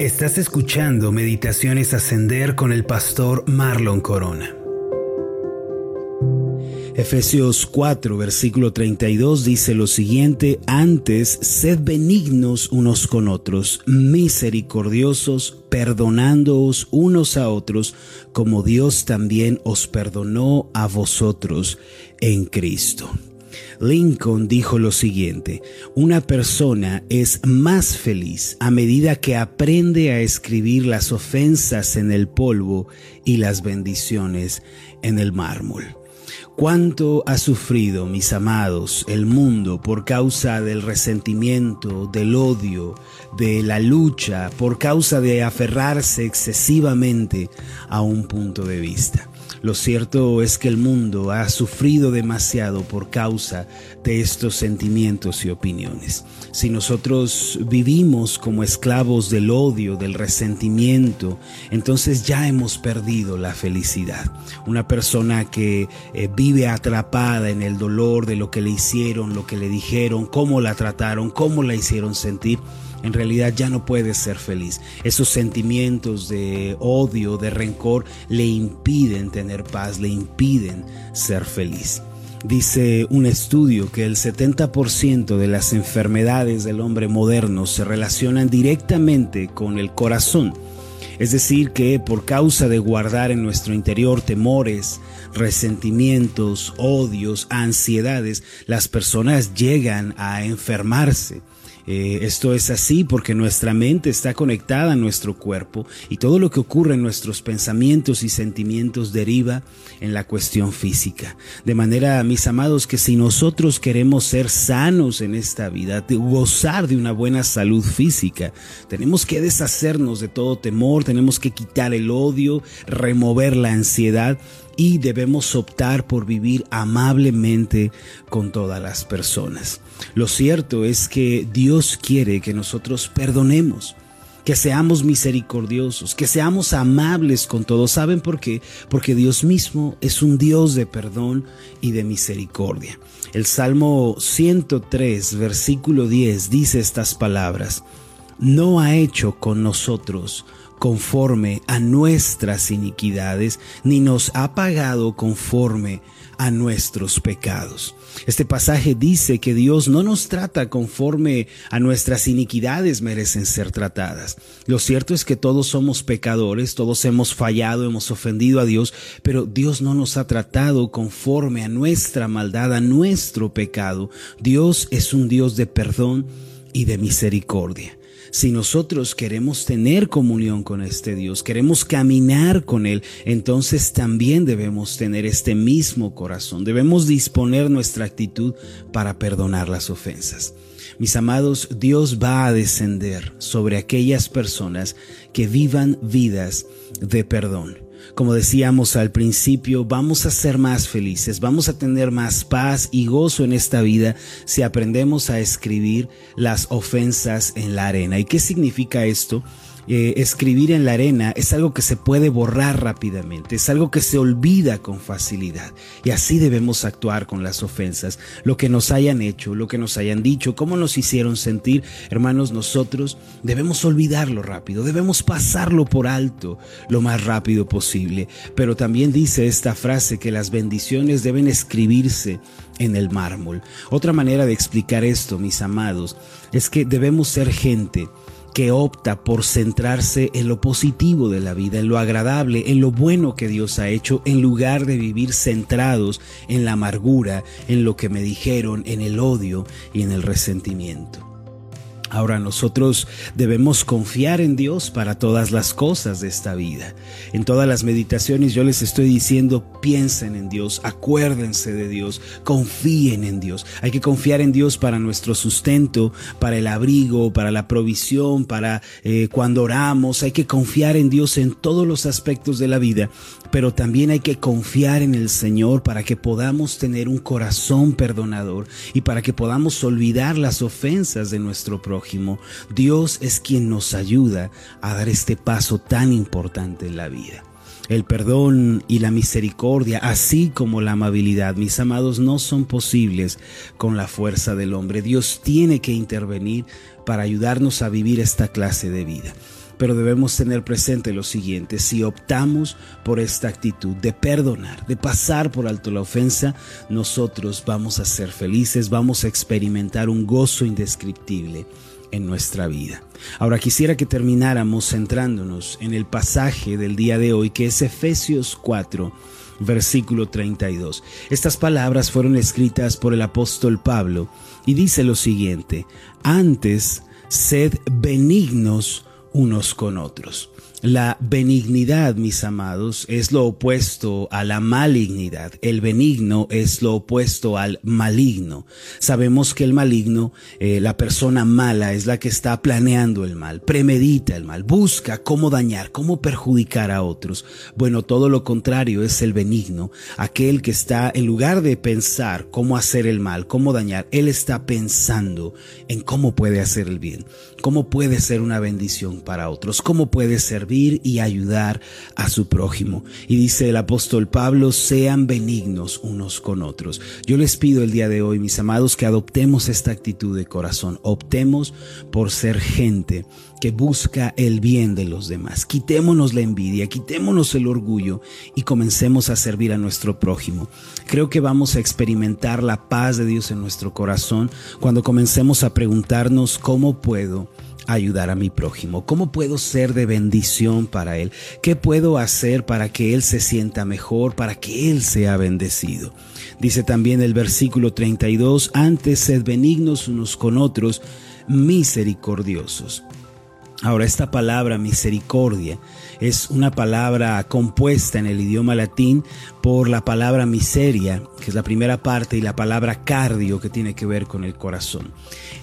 Estás escuchando Meditaciones Ascender con el pastor Marlon Corona. Efesios 4, versículo 32 dice lo siguiente, antes sed benignos unos con otros, misericordiosos, perdonándoos unos a otros, como Dios también os perdonó a vosotros en Cristo. Lincoln dijo lo siguiente, una persona es más feliz a medida que aprende a escribir las ofensas en el polvo y las bendiciones en el mármol. ¿Cuánto ha sufrido, mis amados, el mundo por causa del resentimiento, del odio, de la lucha, por causa de aferrarse excesivamente a un punto de vista? Lo cierto es que el mundo ha sufrido demasiado por causa de estos sentimientos y opiniones. Si nosotros vivimos como esclavos del odio, del resentimiento, entonces ya hemos perdido la felicidad. Una persona que eh, vive atrapada en el dolor de lo que le hicieron, lo que le dijeron, cómo la trataron, cómo la hicieron sentir, en realidad ya no puede ser feliz. Esos sentimientos de odio, de rencor, le impiden tener paz, le impiden ser feliz. Dice un estudio que el 70% de las enfermedades del hombre moderno se relacionan directamente con el corazón. Es decir, que por causa de guardar en nuestro interior temores, resentimientos, odios, ansiedades, las personas llegan a enfermarse. Eh, esto es así porque nuestra mente está conectada a nuestro cuerpo y todo lo que ocurre en nuestros pensamientos y sentimientos deriva en la cuestión física. De manera, mis amados, que si nosotros queremos ser sanos en esta vida, gozar de una buena salud física, tenemos que deshacernos de todo temor, tenemos que quitar el odio, remover la ansiedad y debemos optar por vivir amablemente con todas las personas. Lo cierto es que Dios quiere que nosotros perdonemos, que seamos misericordiosos, que seamos amables con todos. ¿Saben por qué? Porque Dios mismo es un Dios de perdón y de misericordia. El Salmo 103, versículo 10 dice estas palabras, no ha hecho con nosotros conforme a nuestras iniquidades, ni nos ha pagado conforme a nuestros pecados. Este pasaje dice que Dios no nos trata conforme a nuestras iniquidades merecen ser tratadas. Lo cierto es que todos somos pecadores, todos hemos fallado, hemos ofendido a Dios, pero Dios no nos ha tratado conforme a nuestra maldad, a nuestro pecado. Dios es un Dios de perdón y de misericordia. Si nosotros queremos tener comunión con este Dios, queremos caminar con Él, entonces también debemos tener este mismo corazón. Debemos disponer nuestra actitud para perdonar las ofensas. Mis amados, Dios va a descender sobre aquellas personas que vivan vidas de perdón. Como decíamos al principio, vamos a ser más felices, vamos a tener más paz y gozo en esta vida si aprendemos a escribir las ofensas en la arena. ¿Y qué significa esto? Eh, escribir en la arena es algo que se puede borrar rápidamente, es algo que se olvida con facilidad. Y así debemos actuar con las ofensas, lo que nos hayan hecho, lo que nos hayan dicho, cómo nos hicieron sentir, hermanos, nosotros debemos olvidarlo rápido, debemos pasarlo por alto lo más rápido posible. Pero también dice esta frase que las bendiciones deben escribirse en el mármol. Otra manera de explicar esto, mis amados, es que debemos ser gente que opta por centrarse en lo positivo de la vida, en lo agradable, en lo bueno que Dios ha hecho, en lugar de vivir centrados en la amargura, en lo que me dijeron, en el odio y en el resentimiento. Ahora nosotros debemos confiar en Dios para todas las cosas de esta vida. En todas las meditaciones yo les estoy diciendo, piensen en Dios, acuérdense de Dios, confíen en Dios. Hay que confiar en Dios para nuestro sustento, para el abrigo, para la provisión, para eh, cuando oramos. Hay que confiar en Dios en todos los aspectos de la vida, pero también hay que confiar en el Señor para que podamos tener un corazón perdonador y para que podamos olvidar las ofensas de nuestro prójimo Dios es quien nos ayuda a dar este paso tan importante en la vida. El perdón y la misericordia, así como la amabilidad, mis amados, no son posibles con la fuerza del hombre. Dios tiene que intervenir para ayudarnos a vivir esta clase de vida. Pero debemos tener presente lo siguiente, si optamos por esta actitud de perdonar, de pasar por alto la ofensa, nosotros vamos a ser felices, vamos a experimentar un gozo indescriptible en nuestra vida. Ahora quisiera que termináramos centrándonos en el pasaje del día de hoy, que es Efesios 4, versículo 32. Estas palabras fueron escritas por el apóstol Pablo y dice lo siguiente, antes sed benignos unos con otros. La benignidad, mis amados, es lo opuesto a la malignidad. El benigno es lo opuesto al maligno. Sabemos que el maligno, eh, la persona mala, es la que está planeando el mal, premedita el mal, busca cómo dañar, cómo perjudicar a otros. Bueno, todo lo contrario es el benigno, aquel que está, en lugar de pensar cómo hacer el mal, cómo dañar, él está pensando en cómo puede hacer el bien, cómo puede ser una bendición para otros, cómo puede servir y ayudar a su prójimo. Y dice el apóstol Pablo, sean benignos unos con otros. Yo les pido el día de hoy, mis amados, que adoptemos esta actitud de corazón. Optemos por ser gente que busca el bien de los demás. Quitémonos la envidia, quitémonos el orgullo y comencemos a servir a nuestro prójimo. Creo que vamos a experimentar la paz de Dios en nuestro corazón cuando comencemos a preguntarnos cómo puedo ayudar a mi prójimo? ¿Cómo puedo ser de bendición para él? ¿Qué puedo hacer para que él se sienta mejor, para que él sea bendecido? Dice también el versículo 32, antes sed benignos unos con otros, misericordiosos. Ahora, esta palabra misericordia es una palabra compuesta en el idioma latín por la palabra miseria, que es la primera parte, y la palabra cardio, que tiene que ver con el corazón.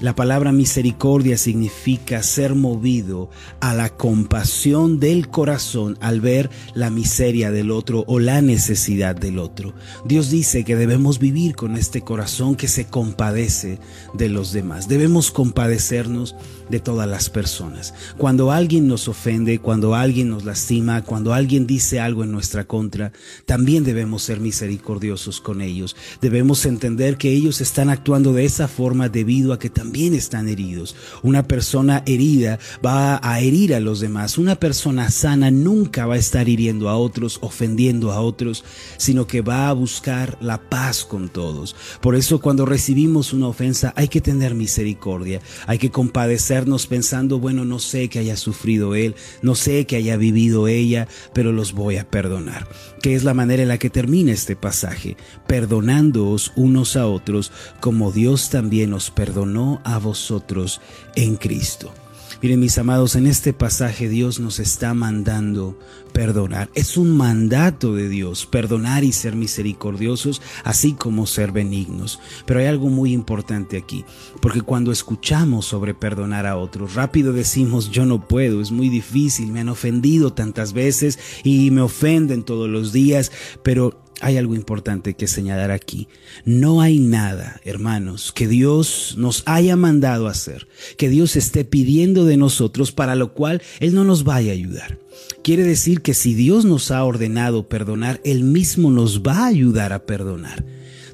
La palabra misericordia significa ser movido a la compasión del corazón al ver la miseria del otro o la necesidad del otro. Dios dice que debemos vivir con este corazón que se compadece de los demás. Debemos compadecernos de todas las personas. Cuando alguien nos ofende, cuando alguien nos lastima, cuando alguien dice algo en nuestra contra, también debemos ser misericordiosos con ellos. Debemos entender que ellos están actuando de esa forma debido a que también están heridos. Una persona herida va a herir a los demás. Una persona sana nunca va a estar hiriendo a otros, ofendiendo a otros, sino que va a buscar la paz con todos. Por eso cuando recibimos una ofensa hay que tener misericordia, hay que compadecernos pensando, bueno, no sé que haya sufrido él, no sé que haya vivido ella, pero los voy a perdonar. Que es la manera en la que termina este pasaje, perdonándoos unos a otros como Dios también os perdonó a vosotros en Cristo. Miren mis amados, en este pasaje Dios nos está mandando perdonar. Es un mandato de Dios, perdonar y ser misericordiosos, así como ser benignos. Pero hay algo muy importante aquí, porque cuando escuchamos sobre perdonar a otros, rápido decimos, yo no puedo, es muy difícil, me han ofendido tantas veces y me ofenden todos los días, pero hay algo importante que señalar aquí. No hay nada, hermanos, que Dios nos haya mandado hacer, que Dios esté pidiendo de nosotros para lo cual Él no nos vaya a ayudar. Quiere decir que si Dios nos ha ordenado perdonar, Él mismo nos va a ayudar a perdonar.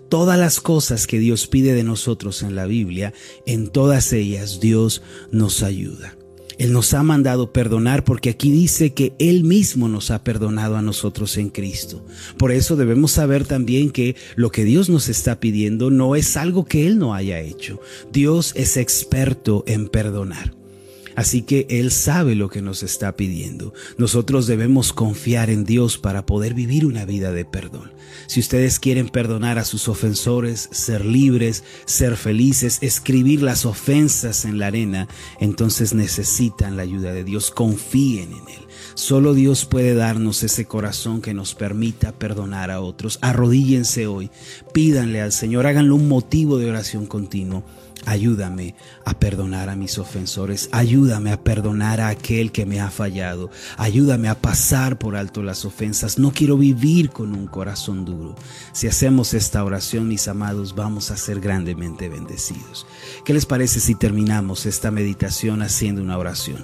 Todas las cosas que Dios pide de nosotros en la Biblia, en todas ellas Dios nos ayuda. Él nos ha mandado perdonar porque aquí dice que Él mismo nos ha perdonado a nosotros en Cristo. Por eso debemos saber también que lo que Dios nos está pidiendo no es algo que Él no haya hecho. Dios es experto en perdonar. Así que Él sabe lo que nos está pidiendo. Nosotros debemos confiar en Dios para poder vivir una vida de perdón. Si ustedes quieren perdonar a sus ofensores, ser libres, ser felices, escribir las ofensas en la arena, entonces necesitan la ayuda de Dios. Confíen en Él. Solo Dios puede darnos ese corazón que nos permita perdonar a otros. Arrodíllense hoy, pídanle al Señor, háganlo un motivo de oración continuo Ayúdame a perdonar a mis ofensores. Ayúdame a perdonar a aquel que me ha fallado. Ayúdame a pasar por alto las ofensas. No quiero vivir con un corazón duro. Si hacemos esta oración, mis amados, vamos a ser grandemente bendecidos. ¿Qué les parece si terminamos esta meditación haciendo una oración?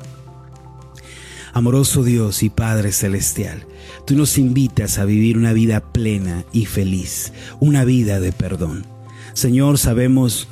Amoroso Dios y Padre Celestial, tú nos invitas a vivir una vida plena y feliz, una vida de perdón. Señor, sabemos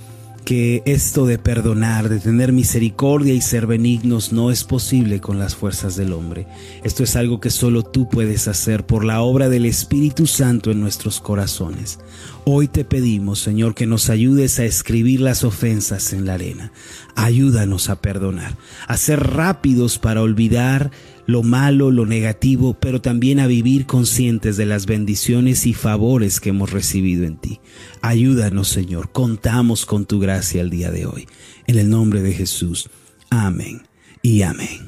que esto de perdonar, de tener misericordia y ser benignos no es posible con las fuerzas del hombre. Esto es algo que solo tú puedes hacer por la obra del Espíritu Santo en nuestros corazones. Hoy te pedimos, Señor, que nos ayudes a escribir las ofensas en la arena. Ayúdanos a perdonar, a ser rápidos para olvidar lo malo, lo negativo, pero también a vivir conscientes de las bendiciones y favores que hemos recibido en ti. Ayúdanos, Señor, contamos con tu gracia el día de hoy. En el nombre de Jesús. Amén y amén.